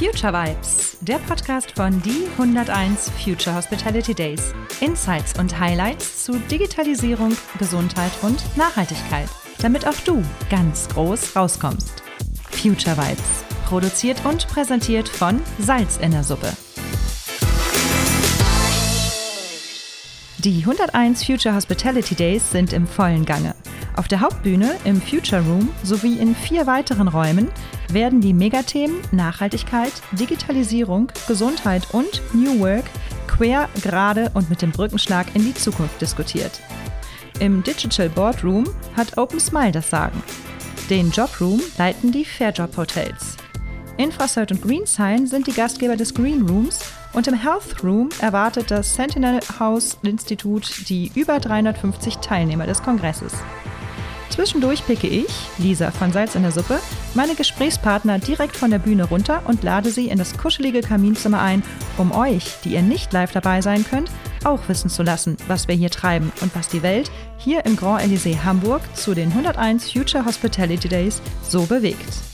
Future Vibes, der Podcast von die 101 Future Hospitality Days. Insights und Highlights zu Digitalisierung, Gesundheit und Nachhaltigkeit, damit auch du ganz groß rauskommst. Future Vibes, produziert und präsentiert von Salz in der Suppe. Die 101 Future Hospitality Days sind im vollen Gange. Auf der Hauptbühne, im Future Room sowie in vier weiteren Räumen werden die Megathemen Nachhaltigkeit, Digitalisierung, Gesundheit und New Work quer, gerade und mit dem Brückenschlag in die Zukunft diskutiert. Im Digital Boardroom hat Open Smile das Sagen. Den Jobroom leiten die Fairjob Hotels. Infrasert und Greensign sind die Gastgeber des Green Rooms und im Health Room erwartet das Sentinel House Institut die über 350 Teilnehmer des Kongresses. Zwischendurch picke ich, Lisa von Salz in der Suppe, meine Gesprächspartner direkt von der Bühne runter und lade sie in das kuschelige Kaminzimmer ein, um euch, die ihr nicht live dabei sein könnt, auch wissen zu lassen, was wir hier treiben und was die Welt hier im Grand Elysée Hamburg zu den 101 Future Hospitality Days so bewegt.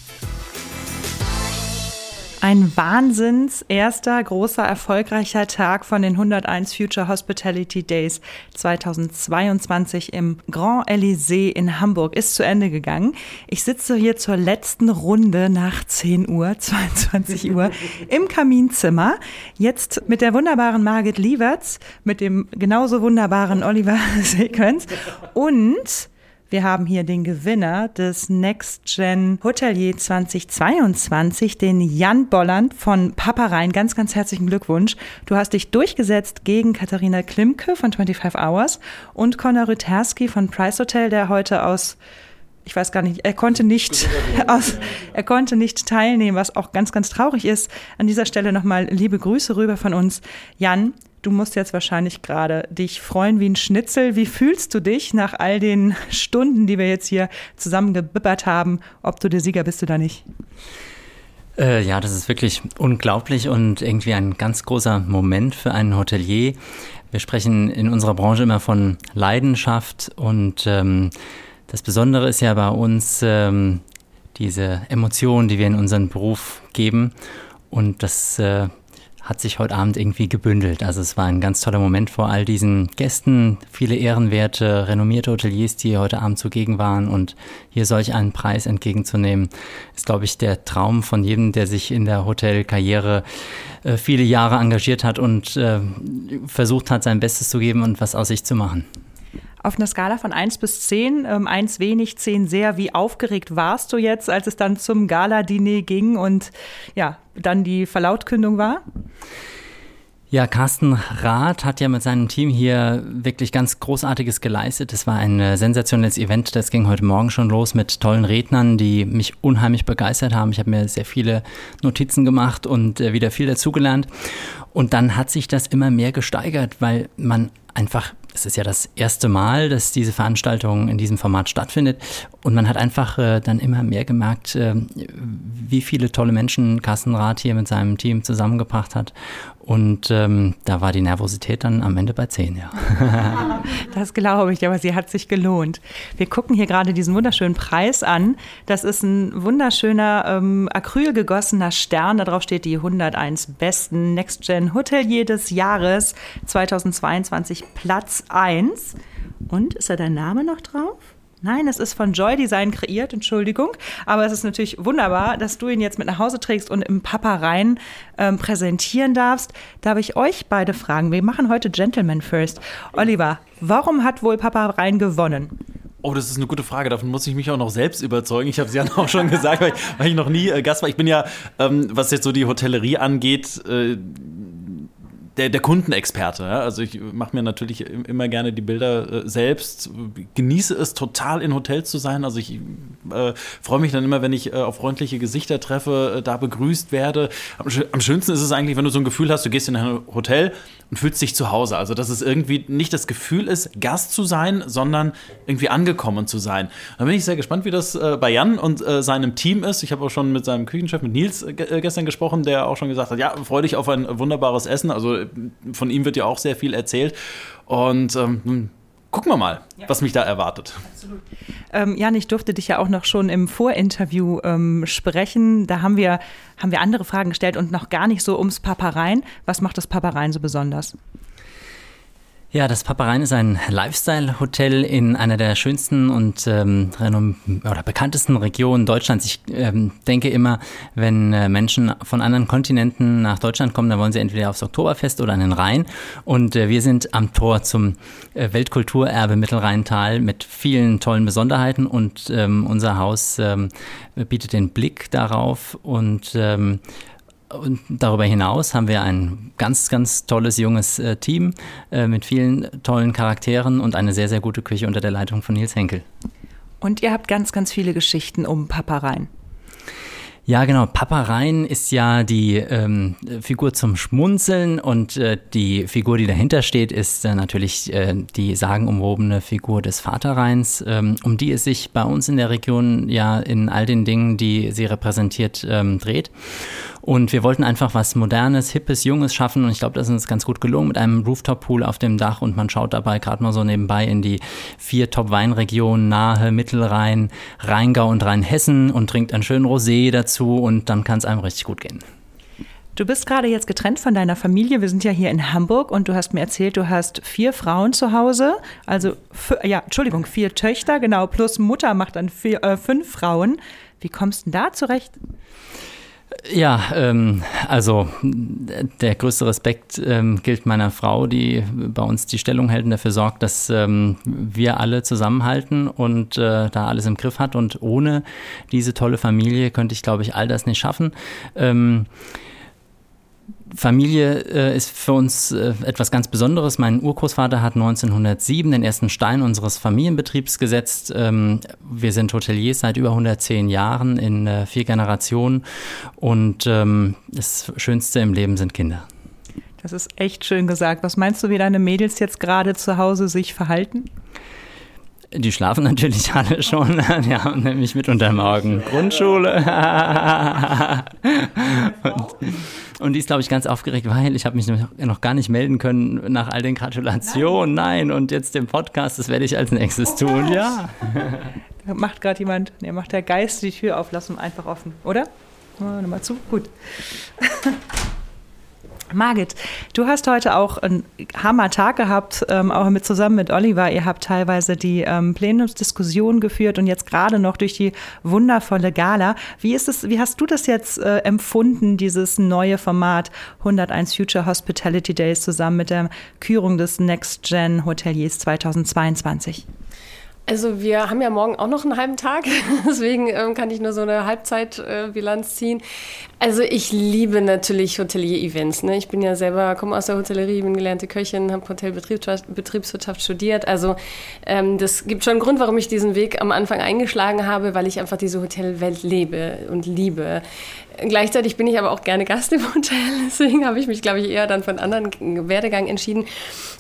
Ein Wahnsinns erster großer erfolgreicher Tag von den 101 Future Hospitality Days 2022 im Grand Elysée in Hamburg ist zu Ende gegangen. Ich sitze hier zur letzten Runde nach 10 Uhr, 22 Uhr im Kaminzimmer. Jetzt mit der wunderbaren Margit Lieverts, mit dem genauso wunderbaren Oliver Sequenz und wir haben hier den Gewinner des Next Gen Hotelier 2022, den Jan Bolland von Paparein. Ganz, ganz herzlichen Glückwunsch. Du hast dich durchgesetzt gegen Katharina Klimke von 25 Hours und Conor Rüterski von Price Hotel, der heute aus ich weiß gar nicht, er konnte nicht aus, er konnte nicht teilnehmen, was auch ganz, ganz traurig ist. An dieser Stelle nochmal liebe Grüße rüber von uns. Jan, Du musst jetzt wahrscheinlich gerade dich freuen wie ein Schnitzel. Wie fühlst du dich nach all den Stunden, die wir jetzt hier zusammen gebibbert haben, ob du der Sieger bist oder nicht? Äh, ja, das ist wirklich unglaublich und irgendwie ein ganz großer Moment für einen Hotelier. Wir sprechen in unserer Branche immer von Leidenschaft und ähm, das Besondere ist ja bei uns ähm, diese Emotionen, die wir in unseren Beruf geben und das äh, hat sich heute Abend irgendwie gebündelt. Also es war ein ganz toller Moment vor all diesen Gästen, viele ehrenwerte, renommierte Hoteliers, die heute Abend zugegen waren und hier solch einen Preis entgegenzunehmen, ist, glaube ich, der Traum von jedem, der sich in der Hotelkarriere äh, viele Jahre engagiert hat und äh, versucht hat, sein Bestes zu geben und was aus sich zu machen. Auf einer Skala von 1 bis 10, ähm, 1 wenig, 10 sehr, wie aufgeregt warst du jetzt, als es dann zum Gala-Diner ging und ja, dann die Verlautkündung war? Ja, Carsten Rath hat ja mit seinem Team hier wirklich ganz Großartiges geleistet. Es war ein äh, sensationelles Event. Das ging heute Morgen schon los mit tollen Rednern, die mich unheimlich begeistert haben. Ich habe mir sehr viele Notizen gemacht und äh, wieder viel dazugelernt. Und dann hat sich das immer mehr gesteigert, weil man einfach es ist ja das erste Mal, dass diese Veranstaltung in diesem Format stattfindet. Und man hat einfach äh, dann immer mehr gemerkt, äh, wie viele tolle Menschen Carsten Rath hier mit seinem Team zusammengebracht hat. Und ähm, da war die Nervosität dann am Ende bei 10, ja. das glaube ich, aber sie hat sich gelohnt. Wir gucken hier gerade diesen wunderschönen Preis an. Das ist ein wunderschöner ähm, Acryl gegossener Stern. Darauf steht die 101 besten Next Gen Hotelier des Jahres 2022 Platz 1. Und ist da dein Name noch drauf? Nein, es ist von Joy Design kreiert, Entschuldigung. Aber es ist natürlich wunderbar, dass du ihn jetzt mit nach Hause trägst und im Papa rein ähm, präsentieren darfst. Darf ich euch beide fragen? Wir machen heute Gentleman First. Oliver, warum hat wohl Papa rein gewonnen? Oh, das ist eine gute Frage. Davon muss ich mich auch noch selbst überzeugen. Ich habe es ja auch schon gesagt, weil ich, weil ich noch nie äh, Gast war. Ich bin ja, ähm, was jetzt so die Hotellerie angeht, äh, der, der Kundenexperte. Ja? Also ich mache mir natürlich immer gerne die Bilder äh, selbst, genieße es total in Hotels zu sein. Also ich äh, freue mich dann immer, wenn ich äh, auf freundliche Gesichter treffe, äh, da begrüßt werde. Am, am, schönsten ist es eigentlich, wenn du so ein Gefühl hast, du gehst in ein Hotel und fühlst dich zu Hause. Also dass es irgendwie nicht das Gefühl ist, Gast zu sein, sondern irgendwie angekommen zu sein. Da bin ich sehr gespannt, wie das äh, bei Jan und äh, seinem Team ist. Ich habe auch schon mit seinem Küchenchef, mit Nils, gestern gesprochen, der auch schon gesagt hat, ja, freu dich auf ein wunderbares Essen. Also von ihm wird ja auch sehr viel erzählt. Und ähm, gucken wir mal, ja. was mich da erwartet. Absolut. Ähm, Jan, ich durfte dich ja auch noch schon im Vorinterview ähm, sprechen. Da haben wir, haben wir andere Fragen gestellt und noch gar nicht so ums Papareien. Was macht das Papareien so besonders? Ja, das Paparein ist ein Lifestyle-Hotel in einer der schönsten und ähm, oder bekanntesten Regionen Deutschlands. Ich ähm, denke immer, wenn äh, Menschen von anderen Kontinenten nach Deutschland kommen, dann wollen sie entweder aufs Oktoberfest oder an den Rhein. Und äh, wir sind am Tor zum äh, Weltkulturerbe Mittelrheintal mit vielen tollen Besonderheiten und ähm, unser Haus ähm, bietet den Blick darauf und ähm, und darüber hinaus haben wir ein ganz, ganz tolles junges äh, Team äh, mit vielen tollen Charakteren und eine sehr, sehr gute Küche unter der Leitung von Nils Henkel. Und ihr habt ganz, ganz viele Geschichten um Papa Rhein. Ja, genau. Papa Rhein ist ja die ähm, Figur zum Schmunzeln und äh, die Figur, die dahinter steht, ist äh, natürlich äh, die sagenumwobene Figur des Vaterrheins, ähm, um die es sich bei uns in der Region ja in all den Dingen, die sie repräsentiert, ähm, dreht. Und wir wollten einfach was Modernes, Hippes, Junges schaffen. Und ich glaube, das ist uns ganz gut gelungen mit einem Rooftop-Pool auf dem Dach. Und man schaut dabei gerade mal so nebenbei in die vier Top-Weinregionen, Nahe, Mittelrhein, Rheingau und Rheinhessen und trinkt einen schönen Rosé dazu. Und dann kann es einem richtig gut gehen. Du bist gerade jetzt getrennt von deiner Familie. Wir sind ja hier in Hamburg und du hast mir erzählt, du hast vier Frauen zu Hause. Also, ja, Entschuldigung, vier Töchter, genau, plus Mutter macht dann vier, äh, fünf Frauen. Wie kommst du denn da zurecht? Ja, ähm, also der größte Respekt ähm, gilt meiner Frau, die bei uns die Stellung hält und dafür sorgt, dass ähm, wir alle zusammenhalten und äh, da alles im Griff hat. Und ohne diese tolle Familie könnte ich, glaube ich, all das nicht schaffen. Ähm, Familie äh, ist für uns äh, etwas ganz Besonderes. Mein Urgroßvater hat 1907 den ersten Stein unseres Familienbetriebs gesetzt. Ähm, wir sind Hoteliers seit über 110 Jahren in äh, vier Generationen und ähm, das Schönste im Leben sind Kinder. Das ist echt schön gesagt. Was meinst du, wie deine Mädels jetzt gerade zu Hause sich verhalten? Die schlafen natürlich alle schon. Ja, nämlich mit unter Morgen Grundschule. und, und die ist, glaube ich, ganz aufgeregt, weil ich habe mich noch gar nicht melden können nach all den Gratulationen. Nein, und jetzt dem Podcast, das werde ich als nächstes tun, ja. macht gerade jemand, ne, macht der Geist die Tür auf, lass ihn einfach offen, oder? Nochmal zu, gut. Margit, du hast heute auch einen Hammer-Tag gehabt, ähm, auch mit zusammen mit Oliver. Ihr habt teilweise die ähm, Plenumsdiskussion geführt und jetzt gerade noch durch die wundervolle Gala. Wie ist es, wie hast du das jetzt äh, empfunden, dieses neue Format 101 Future Hospitality Days zusammen mit der Kürung des Next Gen Hoteliers 2022? Also wir haben ja morgen auch noch einen halben Tag, deswegen ähm, kann ich nur so eine Halbzeitbilanz äh, ziehen. Also ich liebe natürlich Hotelier-Events. Ne? Ich bin ja selber, komme aus der Hotellerie, bin gelernte Köchin, habe Hotelbetriebswirtschaft studiert. Also ähm, das gibt schon einen Grund, warum ich diesen Weg am Anfang eingeschlagen habe, weil ich einfach diese Hotelwelt lebe und liebe. Gleichzeitig bin ich aber auch gerne Gast im Hotel, deswegen habe ich mich, glaube ich, eher dann einen anderen Werdegang entschieden.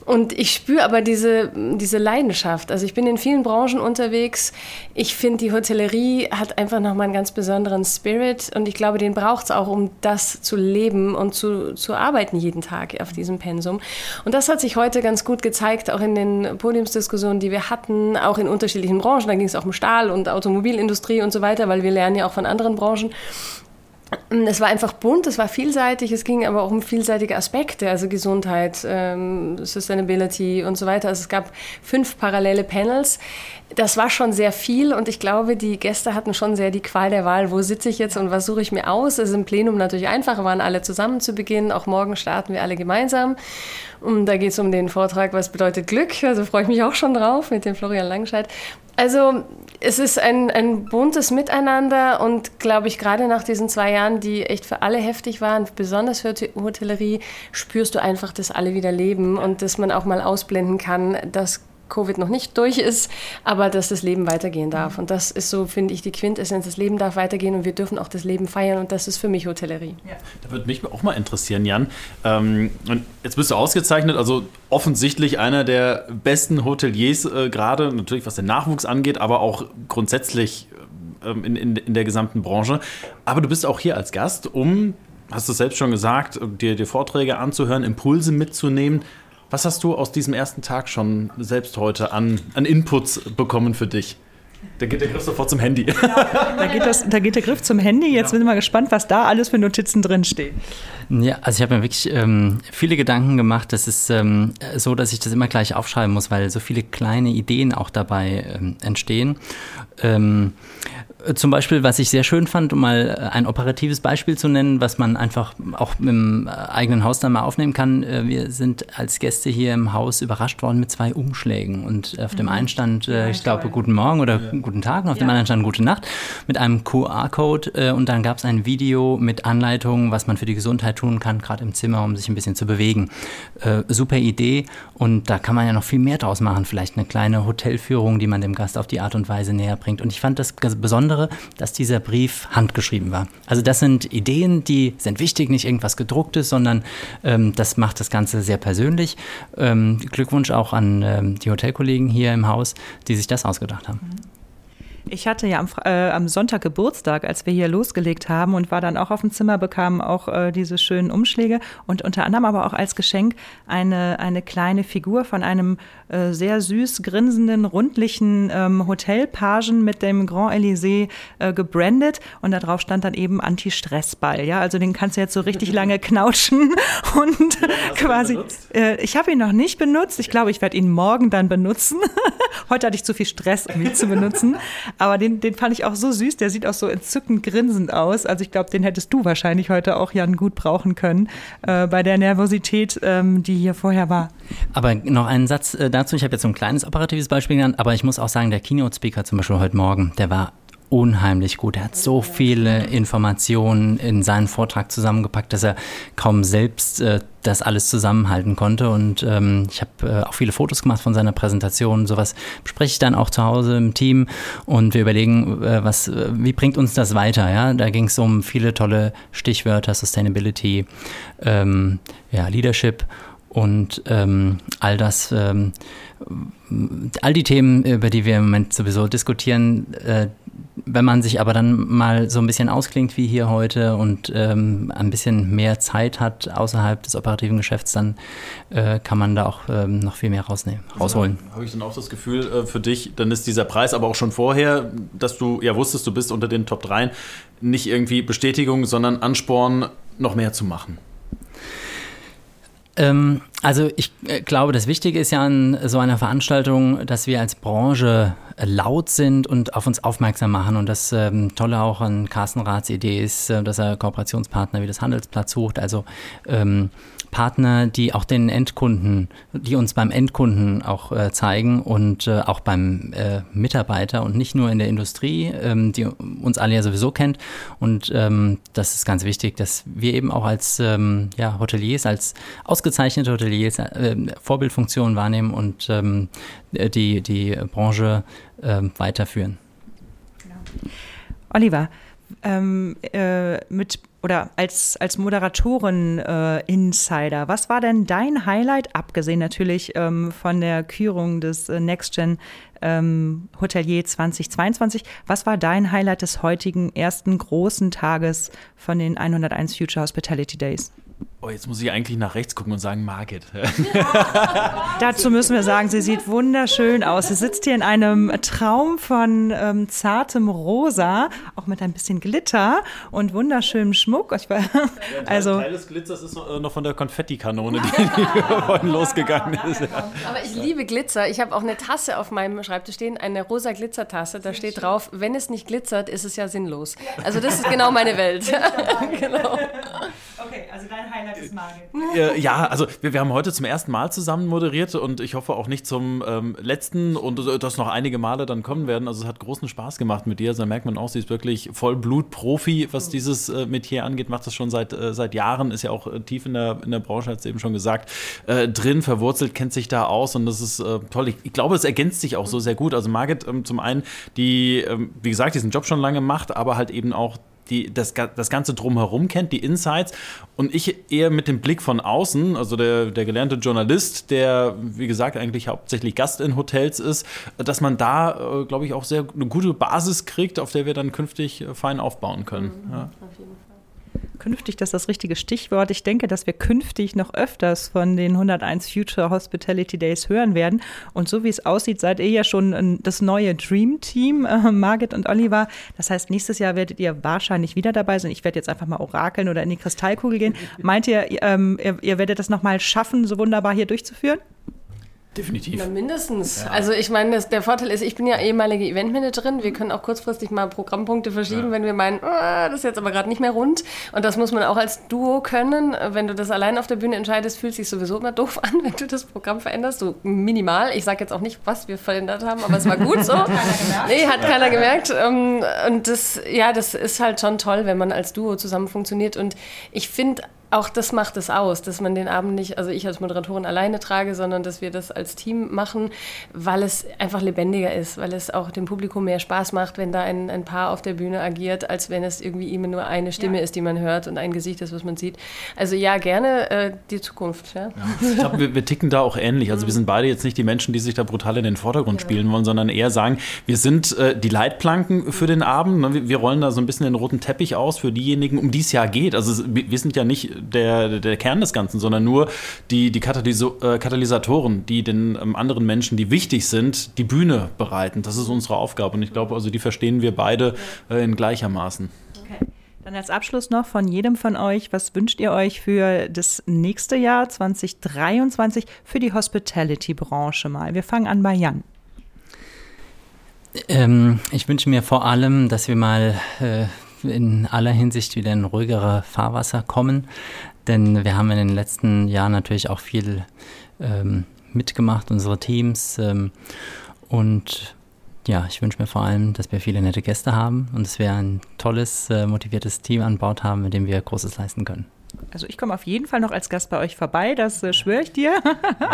Und ich spüre aber diese, diese Leidenschaft. Also ich bin in vielen Branchen unterwegs. Ich finde, die Hotellerie hat einfach nochmal einen ganz besonderen Spirit und ich glaube, den braucht es auch, um das zu leben und zu, zu arbeiten jeden Tag auf diesem Pensum. Und das hat sich heute ganz gut gezeigt, auch in den Podiumsdiskussionen, die wir hatten, auch in unterschiedlichen Branchen. Da ging es auch um Stahl und Automobilindustrie und so weiter, weil wir lernen ja auch von anderen Branchen. Es war einfach bunt, es war vielseitig, es ging aber auch um vielseitige Aspekte, also Gesundheit, ähm, Sustainability und so weiter. Also es gab fünf parallele Panels. Das war schon sehr viel und ich glaube, die Gäste hatten schon sehr die Qual der Wahl, wo sitze ich jetzt und was suche ich mir aus. Es ist im Plenum natürlich einfach, waren alle zusammen zu Beginn. Auch morgen starten wir alle gemeinsam. Und da geht es um den Vortrag, was bedeutet Glück. Also freue ich mich auch schon drauf mit dem Florian Langscheid. Also es ist ein, ein buntes Miteinander und glaube ich, gerade nach diesen zwei Jahren, die echt für alle heftig waren, besonders für Hotellerie, spürst du einfach, dass alle wieder leben und dass man auch mal ausblenden kann, dass Covid noch nicht durch ist, aber dass das Leben weitergehen darf. Und das ist so, finde ich, die Quintessenz. Das Leben darf weitergehen und wir dürfen auch das Leben feiern und das ist für mich Hotellerie. Ja. Da würde mich auch mal interessieren, Jan. Ähm, und jetzt bist du ausgezeichnet, also offensichtlich einer der besten Hoteliers äh, gerade, natürlich was den Nachwuchs angeht, aber auch grundsätzlich ähm, in, in, in der gesamten Branche. Aber du bist auch hier als Gast, um, hast du selbst schon gesagt, dir, dir Vorträge anzuhören, Impulse mitzunehmen Was hast du aus diesem ersten Tag schon selbst heute an, an Inputs bekommen für dich? Da geht der Griff sofort zum Handy. Da geht, das, da geht der Griff zum Handy. Jetzt ja. bin ich mal gespannt, was da alles für Notizen drinstehen. Ja, also ich habe mir wirklich ähm, viele Gedanken gemacht. Das ist ähm, so, dass ich das immer gleich aufschreiben muss, weil so viele kleine Ideen auch dabei ähm, entstehen. Ähm, zum Beispiel, was ich sehr schön fand, um mal äh, ein operatives Beispiel zu nennen, was man einfach auch im äh, eigenen Haus dann mal aufnehmen kann. Äh, wir sind als Gäste hier im Haus überrascht worden mit zwei Umschlägen. Und auf dem mhm. einen stand, ich glaube, Guten Morgen oder. Guten Tag, und auf dem anderen stand Gute Nacht mit einem QR-Code. Und dann gab es ein Video mit Anleitungen, was man für die Gesundheit tun kann, gerade im Zimmer, um sich ein bisschen zu bewegen. Super Idee. Und da kann man ja noch viel mehr draus machen. Vielleicht eine kleine Hotelführung, die man dem Gast auf die Art und Weise näher bringt. Und ich fand das Besondere Besondere, dass dieser Brief handgeschrieben war. Also das sind Ideen, die sind wichtig, nicht irgendwas gedrucktes, sondern ähm, das macht das Ganze sehr persönlich. Ähm, Glückwunsch auch an ähm, die Hotelkollegen hier im Haus, die sich das ausgedacht haben. Mhm. Ich hatte ja am, äh, am, Sonntag Geburtstag, als wir hier losgelegt haben und war dann auch auf dem Zimmer, bekam auch äh, diese schönen Umschläge und unter anderem aber auch als Geschenk eine, eine kleine Figur von einem äh, sehr süß grinsenden, rundlichen ähm, Hotelpagen mit dem Grand Elysée äh, gebrandet und darauf stand dann eben Anti-Stress-Ball. Ja, also den kannst du jetzt so richtig lange knautschen und ja, quasi. Äh, ich habe ihn noch nicht benutzt. Ich glaube, ich werde ihn morgen dann benutzen. Heute hatte ich zu viel Stress, um ihn zu benutzen. Aber den, den fand ich auch so süß. Der sieht auch so entzückend grinsend aus. Also ich glaube, den hättest du wahrscheinlich heute auch, Jan, gut brauchen können äh, bei der Nervosität, ähm, die hier vorher war. Aber noch einen Satz äh, dazu. Ich habe jetzt so ein kleines operatives Beispiel genannt, aber ich muss auch sagen, der Keynote-Speaker zum Beispiel heute Morgen, der war unheimlich gut. Er hat so viele Informationen in seinen Vortrag zusammengepackt, dass er kaum selbst äh, das alles zusammenhalten konnte. Und ähm, ich habe äh, auch viele Fotos gemacht von seiner Präsentation. Sowas bespreche ich dann auch zu Hause im Team und wir überlegen, äh, was, äh, wie bringt uns das weiter. Ja? Da ging es um viele tolle Stichwörter, Sustainability, ähm, ja, Leadership und ähm, all das, ähm, all die Themen, über die wir im Moment sowieso diskutieren, äh, wenn man sich aber dann mal so ein bisschen ausklingt wie hier heute und ähm, ein bisschen mehr Zeit hat außerhalb des operativen Geschäfts, dann äh, kann man da auch ähm, noch viel mehr rausnehmen, rausholen. Ja, Habe ich dann auch das Gefühl äh, für dich, dann ist dieser Preis aber auch schon vorher, dass du ja wusstest, du bist unter den Top 3, nicht irgendwie Bestätigung, sondern Ansporn, noch mehr zu machen. Ähm, also ich äh, glaube, das Wichtige ist ja an so einer Veranstaltung, dass wir als Branche äh, laut sind und auf uns aufmerksam machen. Und das ähm, Tolle auch an Carsten Raths Idee ist, äh, dass er Kooperationspartner wie das Handelsplatz sucht. Also ähm, Partner, die auch den Endkunden, die uns beim Endkunden auch äh, zeigen und äh, auch beim äh, Mitarbeiter und nicht nur in der Industrie, ähm, die uns alle ja sowieso kennt. Und ähm, das ist ganz wichtig, dass wir eben auch als ähm, ja, Hoteliers, als ausgezeichnete Hoteliers äh, Vorbildfunktionen wahrnehmen und ähm, die, die Branche äh, weiterführen. Genau. Oliver, ähm, äh, mit oder als, als Moderatoren-Insider, äh, was war denn dein Highlight, abgesehen natürlich ähm, von der Kürung des äh, Next Gen ähm, Hotelier 2022, was war dein Highlight des heutigen ersten großen Tages von den 101 Future Hospitality Days? Oh, jetzt muss ich eigentlich nach rechts gucken und sagen Margit. Dazu müssen wir sagen, sie sieht wunderschön aus. Sie sitzt hier in einem Traum von ähm, zartem Rosa, auch mit ein bisschen Glitter und wunderschönem Schmuck. Ich war, ja, also Teil des Glitzers ist noch, äh, noch von der Konfettikanone, die, die vorhin losgegangen ist. Ja. Aber ich liebe Glitzer. Ich habe auch eine Tasse auf meinem Schreibtisch stehen, eine rosa Glitzertasse. Da steht drauf, wenn es nicht glitzert, ist es ja sinnlos. Also das ist genau meine Welt. genau. Okay, also dein Highlight ist Margit. Ja, also wir, wir, haben heute zum ersten Mal zusammen moderiert und ich hoffe auch nicht zum ähm, letzten und äh, dass noch einige Male dann kommen werden. Also es hat großen Spaß gemacht mit dir. Also da merkt man auch, sie ist wirklich voll Blut-Profi, was dieses äh, Metier angeht. Macht das schon seit, äh, seit Jahren, ist ja auch äh, tief in der, in der Branche, hat sie eben schon gesagt, äh, drin, verwurzelt, kennt sich da aus und das ist äh, toll. Ich, ich, glaube, es ergänzt sich auch so sehr gut. Also Margit ähm, zum einen, die, ähm, wie gesagt, diesen Job schon lange macht, aber halt eben auch die das, das Ganze drumherum kennt, die Insights. Und ich eher mit dem Blick von außen, also der, der gelernte Journalist, der, wie gesagt, eigentlich hauptsächlich Gast in Hotels ist, dass man da, äh, glaube ich, auch sehr eine gute Basis kriegt, auf der wir dann künftig äh, fein aufbauen können. Mhm, ja. Auf jeden Fall. Künftig, das ist das richtige Stichwort. Ich denke, dass wir künftig noch öfters von den 101 Future Hospitality Days hören werden. Und so wie es aussieht, seid ihr ja schon das neue Dream Team, äh, Margit und Oliver. Das heißt, nächstes Jahr werdet ihr wahrscheinlich wieder dabei sein. Ich werde jetzt einfach mal orakeln oder in die Kristallkugel gehen. Meint ihr, ähm, ihr, ihr werdet das nochmal schaffen, so wunderbar hier durchzuführen? Definitiv. Na, mindestens. Ja. Also ich meine, der Vorteil ist, ich bin ja ehemalige Eventmanagerin. Wir können auch kurzfristig mal Programmpunkte verschieben, ja. wenn wir meinen, oh, das ist jetzt aber gerade nicht mehr rund. Und das muss man auch als Duo können. Wenn du das allein auf der Bühne entscheidest, fühlt sich sowieso immer doof an, wenn du das Programm veränderst. So minimal. Ich sage jetzt auch nicht, was wir verändert haben, aber es war gut so. nee, hat keiner gemerkt. Ähm, und das, ja, das ist halt schon toll, wenn man als Duo zusammen funktioniert. Und ich finde auch das macht es aus, dass man den Abend nicht, also ich als Moderatorin alleine trage, sondern dass wir das als Team machen, weil es einfach lebendiger ist, weil es auch dem Publikum mehr Spaß macht, wenn da ein, ein Paar auf der Bühne agiert, als wenn es irgendwie immer nur eine Stimme ja. ist, die man hört und ein Gesicht ist, was man sieht. Also ja, gerne äh, die Zukunft. Ja. ja. Ich glaube, wir, wir, ticken da auch ähnlich. Also wir sind beide jetzt nicht die Menschen, die sich da brutal in den Vordergrund ja. spielen wollen, sondern eher sagen, wir sind äh, die Leitplanken für den Abend. Ne? Wir, wir rollen da so ein bisschen den roten Teppich aus für diejenigen, um die es ja geht. Also wir sind ja nicht der, der Kern des Ganzen, sondern nur die, die Katalyso äh, Katalysatoren, die den ähm, anderen Menschen, die wichtig sind, die Bühne bereiten. Das ist unsere Aufgabe und ich glaube, also die verstehen wir beide äh, in gleichermaßen. Okay. Dann als Abschluss noch von jedem von euch, was wünscht ihr euch für das nächste Jahr 2023 für die Hospitality-Branche mal? Wir fangen an bei Jan. Ähm, ich wünsche mir vor allem, dass wir mal äh, in aller Hinsicht wieder in ruhigere Fahrwasser kommen. Denn wir haben in den letzten Jahren natürlich auch viel ähm, mitgemacht, unsere Teams. Ähm, und ja, ich wünsche mir vor allem, dass wir viele nette Gäste haben und dass wir ein tolles, äh, motiviertes Team an Bord haben, mit dem wir Großes leisten können. Also ich komme auf jeden Fall noch als Gast bei euch vorbei, das äh, schwöre ich dir.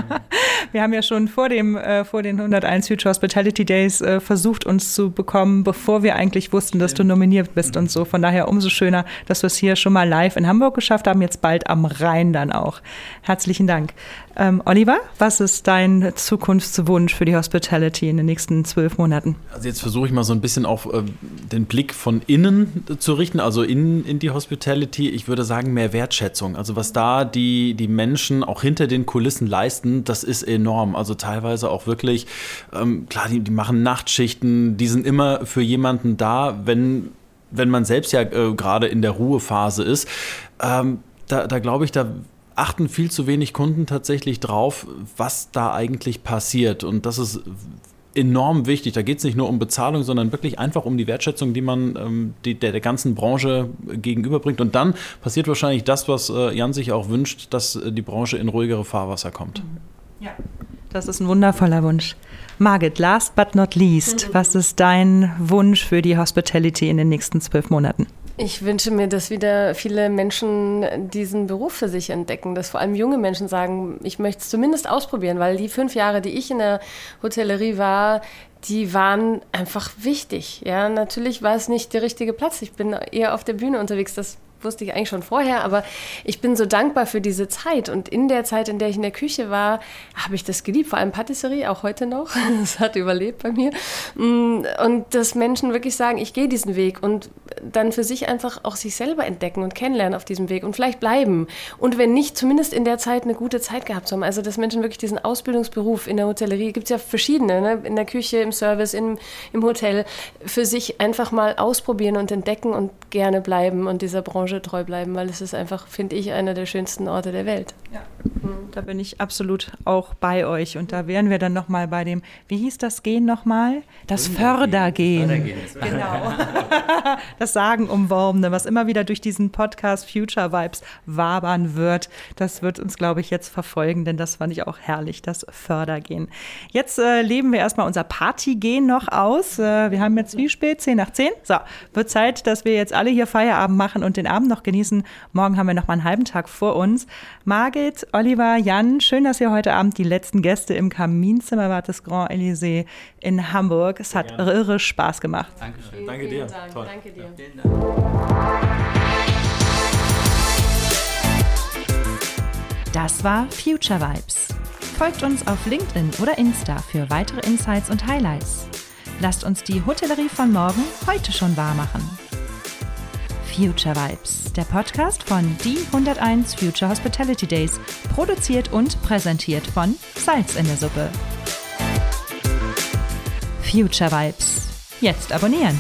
Wir haben ja schon vor, dem, äh, vor den 101 Future Hospitality Days äh, versucht, uns zu bekommen, bevor wir eigentlich wussten, dass du nominiert bist und so. Von daher umso schöner, dass wir es hier schon mal live in Hamburg geschafft haben, jetzt bald am Rhein dann auch. Herzlichen Dank. Ähm, Oliver, was ist dein Zukunftswunsch für die Hospitality in den nächsten zwölf Monaten? Also jetzt versuche ich mal so ein bisschen auf äh, den Blick von innen zu richten, also in, in die Hospitality. Ich würde sagen, mehr Wertschätzung. Also was da die, die Menschen auch hinter den Kulissen leisten, das ist enorm. Also teilweise auch wirklich, ähm, klar, die, die machen Nachtschichten, die sind immer für jemanden da, wenn, wenn man selbst ja äh, gerade in der Ruhephase ist. Ähm, da, da glaube ich, da achten viel zu wenig Kunden tatsächlich drauf, was da eigentlich passiert. Und das ist enorm wichtig. Da geht es nicht nur um Bezahlung, sondern wirklich einfach um die Wertschätzung, die man ähm, die, der, der ganzen Branche gegenüberbringt. Und dann passiert wahrscheinlich das, was äh, Jan sich auch wünscht, dass äh, die Branche in ruhigere Fahrwasser kommt. Ja, das ist ein wundervoller Wunsch. Margit, last but not least, was ist dein Wunsch für die Hospitality in den nächsten zwölf Monaten? Ich wünsche mir, dass wieder viele Menschen diesen Beruf für sich entdecken, dass vor allem junge Menschen sagen, ich möchte es zumindest ausprobieren, weil die fünf Jahre, die ich in der Hotellerie war, die waren einfach wichtig. Ja, natürlich war es nicht der richtige Platz. Ich bin eher auf der Bühne unterwegs. Das wusste ich eigentlich schon vorher, aber ich bin so dankbar für diese Zeit. Und in der Zeit, in der ich in der Küche war, habe ich das geliebt, vor allem Patisserie, auch heute noch. Das hat überlebt bei mir. Mm, und dass Menschen wirklich sagen, ich gehe diesen Weg und dann für sich einfach auch sich selber entdecken und kennenlernen auf diesem Weg und vielleicht bleiben. Und wenn nicht, zumindest in der Zeit eine gute Zeit gehabt haben. Also, dass Menschen wirklich diesen Ausbildungsberuf in der Hotellerie, gibt es ja verschiedene, ne? in der Küche, im Service, im, im Hotel, für sich einfach mal ausprobieren und entdecken und gerne bleiben und dieser Branche Branche treu bleiben, weil es ist einfach, finde ich, einer der schönsten Orte der Welt. Ja. Mhm. Da bin ich absolut auch bei euch. Und da wären wir dann nochmal bei dem, wie hieß das Gen nochmal? Das Fördergehen. Fördergehen. Genau. das Sagenumworbene, was immer wieder durch diesen Podcast Future Vibes wabern wird. Das wird uns, glaube ich, jetzt verfolgen, denn das fand ich auch herrlich, das Fördergehen. Jetzt äh, leben wir erstmal unser Partygehen noch aus. Äh, wir haben jetzt wie spät? Zehn nach zehn? So, wird Zeit, dass wir jetzt alle hier Feierabend machen und den Abend noch genießen. Morgen haben wir noch mal einen halben Tag vor uns. Margit, Oliver, Jan, schön, dass ihr heute Abend die letzten Gäste im Kaminzimmer wart des Grand Elysée in Hamburg. Es hat ja. irre Spaß gemacht. Dankeschön. Vielen, Danke dir. Dank. Toll. Danke dir. Ja, das war Future Vibes. Folgt uns auf LinkedIn oder Insta für weitere Insights und Highlights. Lasst uns die Hotellerie von morgen heute schon wahr machen. Future Vibes, der Podcast von Die 101 Future Hospitality Days, produziert und präsentiert von Salz in der Suppe. Future Vibes. Jetzt abonnieren.